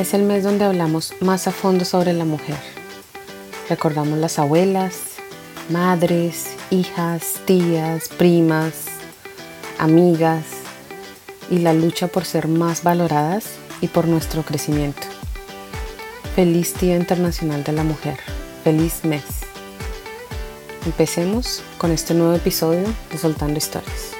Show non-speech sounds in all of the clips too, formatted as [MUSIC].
es el mes donde hablamos más a fondo sobre la mujer. Recordamos las abuelas, madres, hijas, tías, primas, amigas y la lucha por ser más valoradas y por nuestro crecimiento. Feliz Día Internacional de la Mujer. Feliz mes. Empecemos con este nuevo episodio de Soltando Historias.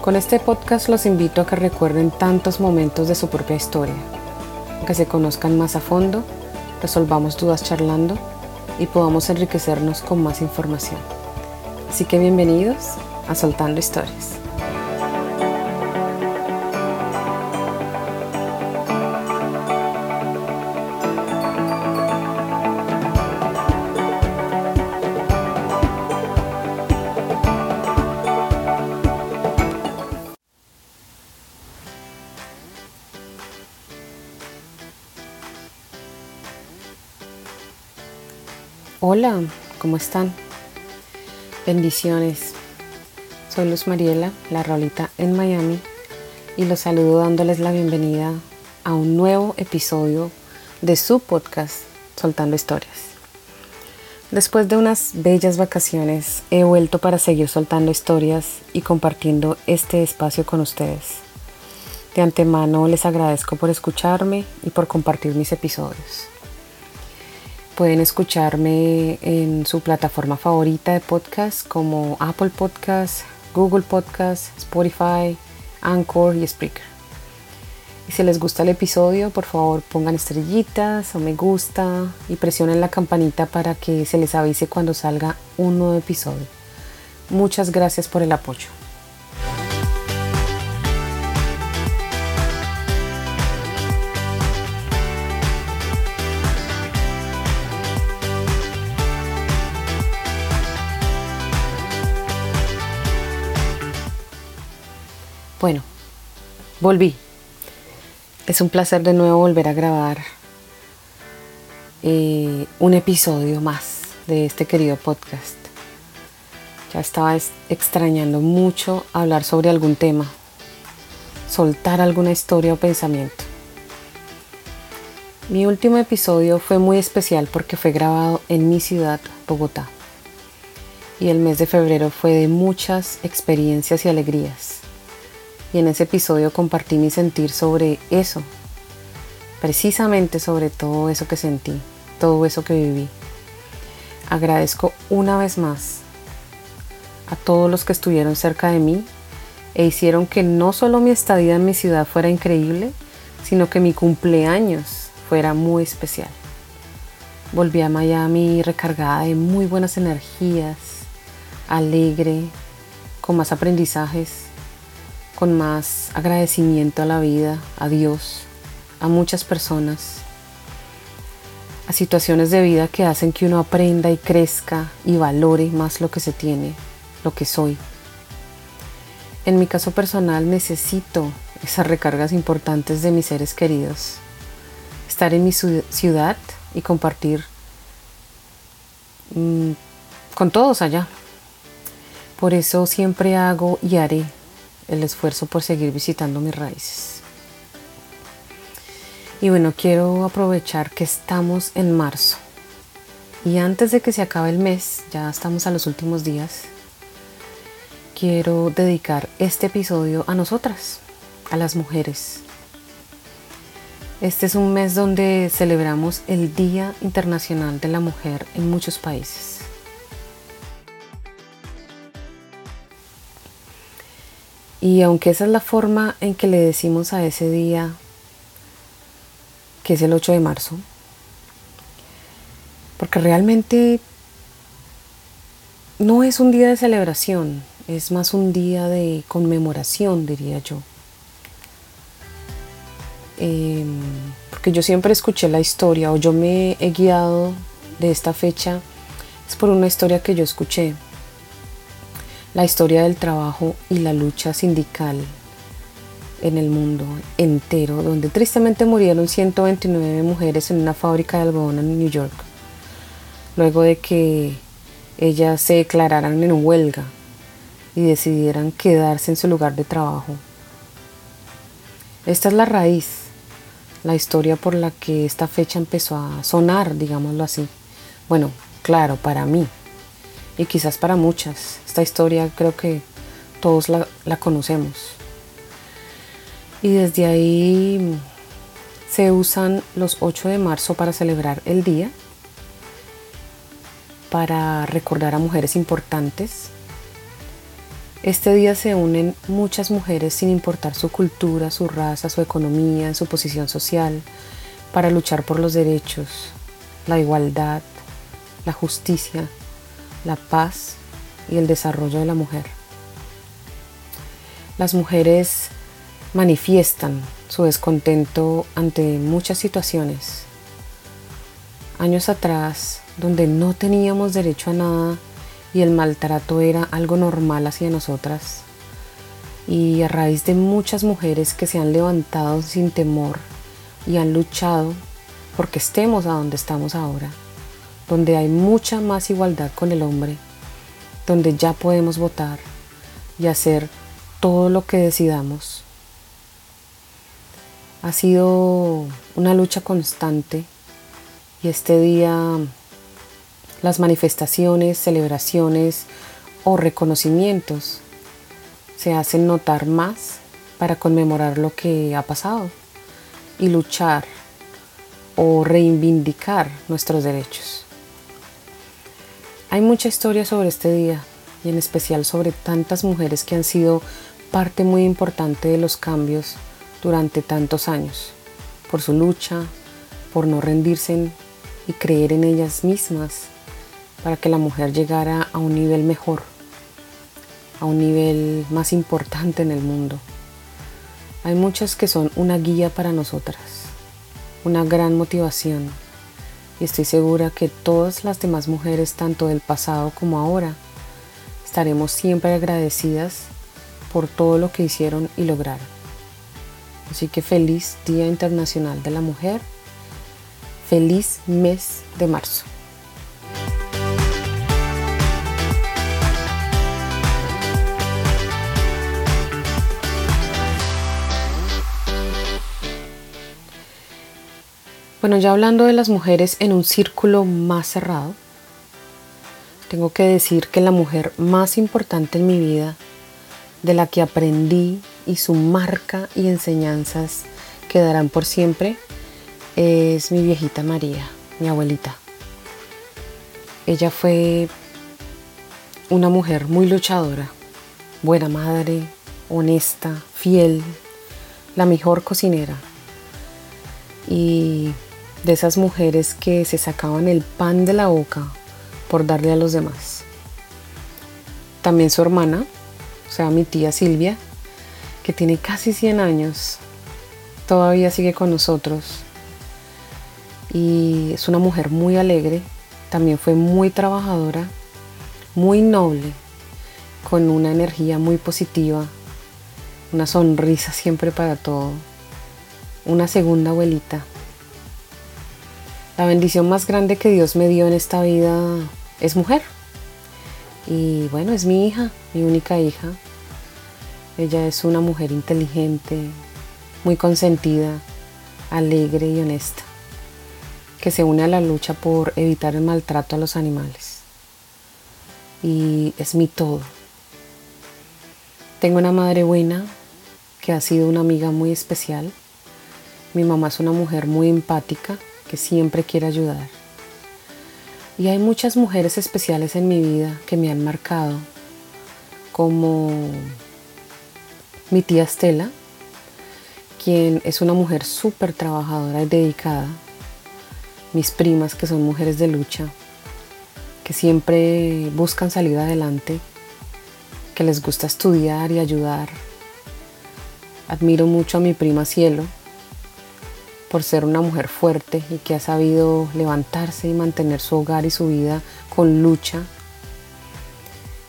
Con este podcast los invito a que recuerden tantos momentos de su propia historia, que se conozcan más a fondo, resolvamos dudas charlando y podamos enriquecernos con más información. Así que bienvenidos a Soltando Historias. ¿Cómo están? Bendiciones. Soy Luz Mariela, la Rolita en Miami, y los saludo dándoles la bienvenida a un nuevo episodio de su podcast Soltando Historias. Después de unas bellas vacaciones, he vuelto para seguir soltando historias y compartiendo este espacio con ustedes. De antemano les agradezco por escucharme y por compartir mis episodios. Pueden escucharme en su plataforma favorita de podcast como Apple Podcast, Google Podcast, Spotify, Anchor y Spreaker. Y si les gusta el episodio, por favor pongan estrellitas o me gusta y presionen la campanita para que se les avise cuando salga un nuevo episodio. Muchas gracias por el apoyo. Bueno, volví. Es un placer de nuevo volver a grabar eh, un episodio más de este querido podcast. Ya estaba extrañando mucho hablar sobre algún tema, soltar alguna historia o pensamiento. Mi último episodio fue muy especial porque fue grabado en mi ciudad, Bogotá. Y el mes de febrero fue de muchas experiencias y alegrías y en ese episodio compartí mi sentir sobre eso, precisamente sobre todo eso que sentí, todo eso que viví. Agradezco una vez más a todos los que estuvieron cerca de mí e hicieron que no solo mi estadía en mi ciudad fuera increíble, sino que mi cumpleaños fuera muy especial. Volví a Miami recargada de muy buenas energías, alegre, con más aprendizajes con más agradecimiento a la vida, a Dios, a muchas personas, a situaciones de vida que hacen que uno aprenda y crezca y valore más lo que se tiene, lo que soy. En mi caso personal necesito esas recargas importantes de mis seres queridos, estar en mi ciudad y compartir mm, con todos allá. Por eso siempre hago y haré el esfuerzo por seguir visitando mis raíces. Y bueno, quiero aprovechar que estamos en marzo. Y antes de que se acabe el mes, ya estamos a los últimos días, quiero dedicar este episodio a nosotras, a las mujeres. Este es un mes donde celebramos el Día Internacional de la Mujer en muchos países. Y aunque esa es la forma en que le decimos a ese día, que es el 8 de marzo, porque realmente no es un día de celebración, es más un día de conmemoración, diría yo. Em, porque yo siempre escuché la historia o yo me he guiado de esta fecha, es por una historia que yo escuché, la historia del trabajo y la lucha sindical en el mundo entero, donde tristemente murieron 129 mujeres en una fábrica de algodón en New York, luego de que ellas se declararan en huelga y decidieran quedarse en su lugar de trabajo. Esta es la raíz, la historia por la que esta fecha empezó a sonar, digámoslo así. Bueno, claro, para mí y quizás para muchas. Esta historia creo que todos la, conocemos. Y desde ahí se usan los 8 de marzo para celebrar el día, para recordar a mujeres importantes. Este día se unen muchas mujeres sin importar su cultura, su raza, su economía, su posición social, para luchar por los derechos, la igualdad, la justicia, la paz y el desarrollo de la mujer. Las mujeres manifiestan su descontento ante muchas situaciones. Años atrás, donde no teníamos derecho a nada y el maltrato era algo normal hacia nosotras, y a raíz de muchas mujeres que se han levantado sin temor y han luchado porque estemos a donde estamos ahora, donde hay mucha más igualdad con el hombre, donde ya podemos votar y hacer todo lo que decidamos ha sido una lucha constante y este día las manifestaciones, celebraciones o reconocimientos se hacen notar más para conmemorar lo que ha pasado y luchar o reivindicar nuestros derechos. Hay mucha historia sobre este día y en especial sobre tantas mujeres que han sido parte muy importante de los cambios durante tantos años, por su lucha, por no rendirse y creer en ellas mismas para que la mujer llegara a un nivel mejor, a un nivel más importante en el mundo. Hay muchas que son una guía para nosotras, una gran motivación y estoy segura que todas las demás mujeres, tanto del pasado como ahora, estaremos siempre agradecidas por todo lo que hicieron y lograron. Así que feliz Día Internacional de la Mujer, feliz mes de marzo. Bueno, ya hablando de las mujeres en un círculo más cerrado, tengo que decir que la mujer más importante en mi vida, de la que aprendí y su marca y enseñanzas quedarán por siempre es mi viejita María, mi abuelita. Ella fue una mujer muy luchadora, buena madre, honesta, fiel, la mejor cocinera y de esas mujeres que se sacaban el pan de la boca por darle a los demás. También su hermana, o sea, mi tía Silvia, que tiene casi 100 años, todavía sigue con nosotros y es una mujer muy alegre, también fue muy trabajadora, muy noble, con una energía muy positiva, una sonrisa siempre para todo, una segunda abuelita. La bendición más grande que Dios me dio en esta vida es mujer. Y bueno, es mi hija, mi única hija, ella es una mujer inteligente, muy consentida, alegre y honesta, que se une a la lucha por evitar el maltrato a los animales. Y es mi todo. Tengo una madre buena que ha sido una amiga muy especial. Mi mamá es una mujer muy empática que siempre quiere ayudar. Y hay muchas mujeres especiales en mi vida que me han marcado, como mi tía Estela, quien es una mujer súper trabajadora y dedicada, mis primas que son mujeres de lucha, que siempre buscan salir adelante, que les gusta estudiar y ayudar. Admiro mucho a mi prima Cielo por ser una mujer fuerte y que ha sabido levantarse y mantener su hogar y su vida con lucha.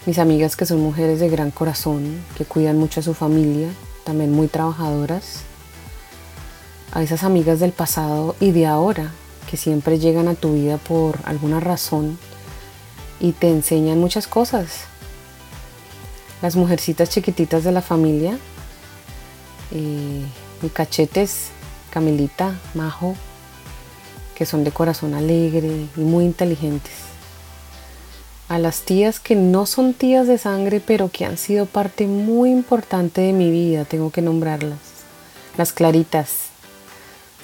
Mis amigas que son mujeres de gran corazón, que cuidan mucho a su familia, también muy trabajadoras. A esas amigas del pasado y de ahora que siempre llegan a tu vida por alguna razón y te enseñan muchas cosas. Las mujercitas chiquititas de la familia, eh, mi cachetes, Camilita, Majo, que son de corazón alegre y muy inteligentes. A las tías que no son tías de sangre, pero que han sido parte muy importante de mi vida, tengo que nombrarlas. Las claritas,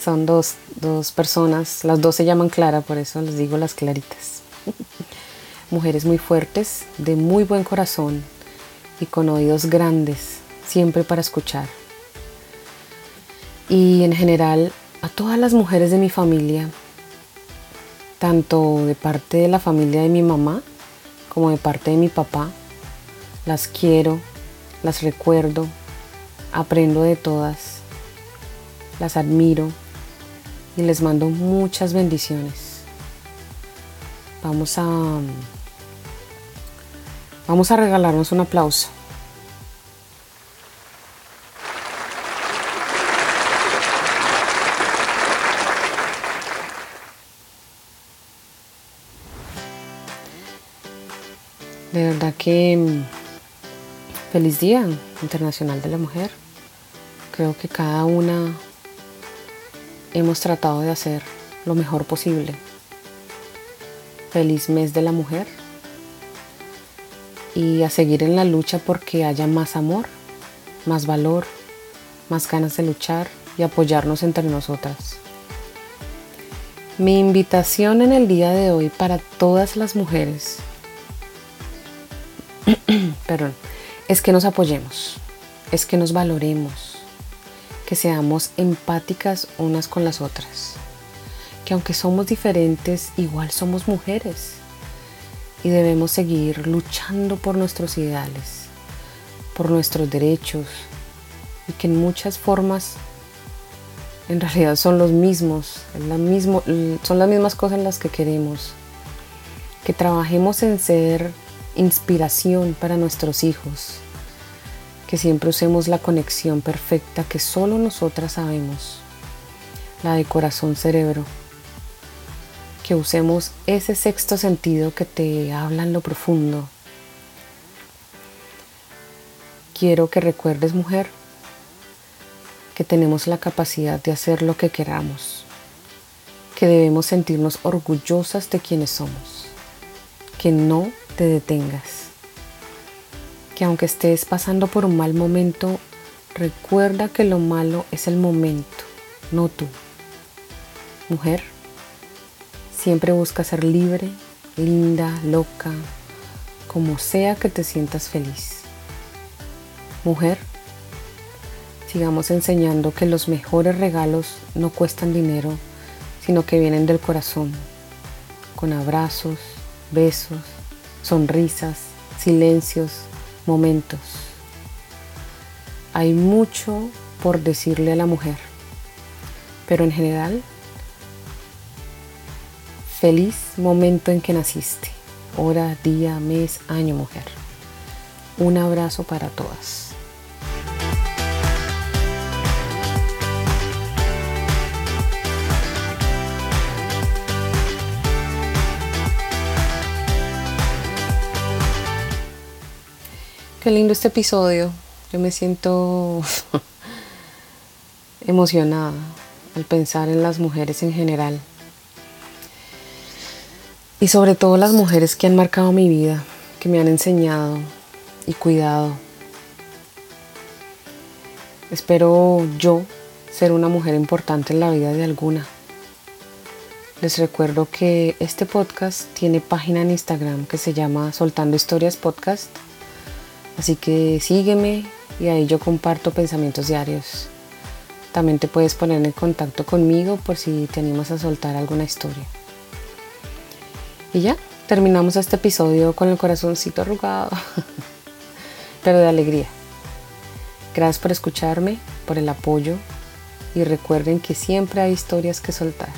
son dos, personas, las dos se llaman Clara, por eso les digo las claritas. [LAUGHS] Mujeres muy fuertes, de muy buen corazón y con oídos grandes, siempre para escuchar. Y en general a todas las mujeres de mi familia, tanto de parte de la familia de mi mamá como de parte de mi papá, las quiero, las recuerdo, aprendo de todas, las admiro y les mando muchas bendiciones. Vamos a vamos a regalarnos un aplauso. De verdad que mm, feliz Día Internacional de la Mujer. Creo que cada una hemos tratado de hacer lo mejor posible. Feliz mes de la mujer y a seguir en la lucha porque haya más amor, más valor, más ganas de luchar y apoyarnos entre nosotras. Mi invitación en el día de hoy para todas las mujeres [CLEARS THROAT] perdón, es que nos apoyemos, es que nos valoremos, que seamos empáticas unas con las otras, que aunque somos diferentes, igual somos mujeres y debemos seguir luchando por nuestros ideales, por nuestros derechos y que en muchas formas en realidad son los mismos, son las mismas cosas las que queremos, que trabajemos en ser inspiración para nuestros hijos, que siempre usemos la conexión perfecta que solo nosotras sabemos, la de corazón-cerebro, que usemos ese sexto sentido que te habla en lo profundo. Quiero que recuerdes, mujer, que tenemos la capacidad de hacer lo que queramos, que debemos sentirnos orgullosas de quienes somos, que no te detengas que aunque estés pasando por un mal momento, recuerda que lo malo es el momento, no tú. Mujer, siempre busca ser libre, linda, loca, como sea que te sientas feliz. Mujer, sigamos enseñando que los mejores regalos no cuestan dinero, sino que vienen del corazón, con abrazos, besos, sonrisas, silencios, momentos. Hay mucho por decirle a la mujer, pero en general, feliz momento en que naciste, hora, día, mes, año, mujer. Un abrazo para todas. Lindo este episodio. Yo me siento [LAUGHS] emocionada al pensar en las mujeres en general. Y sobre todo las mujeres que han marcado mi vida, que me han enseñado y cuidado. Espero yo ser una mujer importante en la vida de alguna. Les recuerdo que este podcast tiene página en Instagram que se llama Soltando Historias Podcast Así que sígueme y ahí yo comparto pensamientos diarios. También te puedes poner en contacto conmigo por si te animas a soltar alguna historia. Y ya, terminamos este episodio con el corazoncito arrugado, [LAUGHS] pero de alegría. Gracias por escucharme, por el apoyo y recuerden que siempre hay historias que soltar.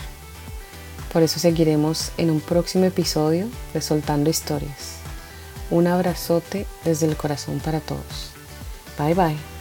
Por eso seguiremos en un próximo episodio de Soltando Historias. Un abrazote desde el corazón para todos. Bye bye.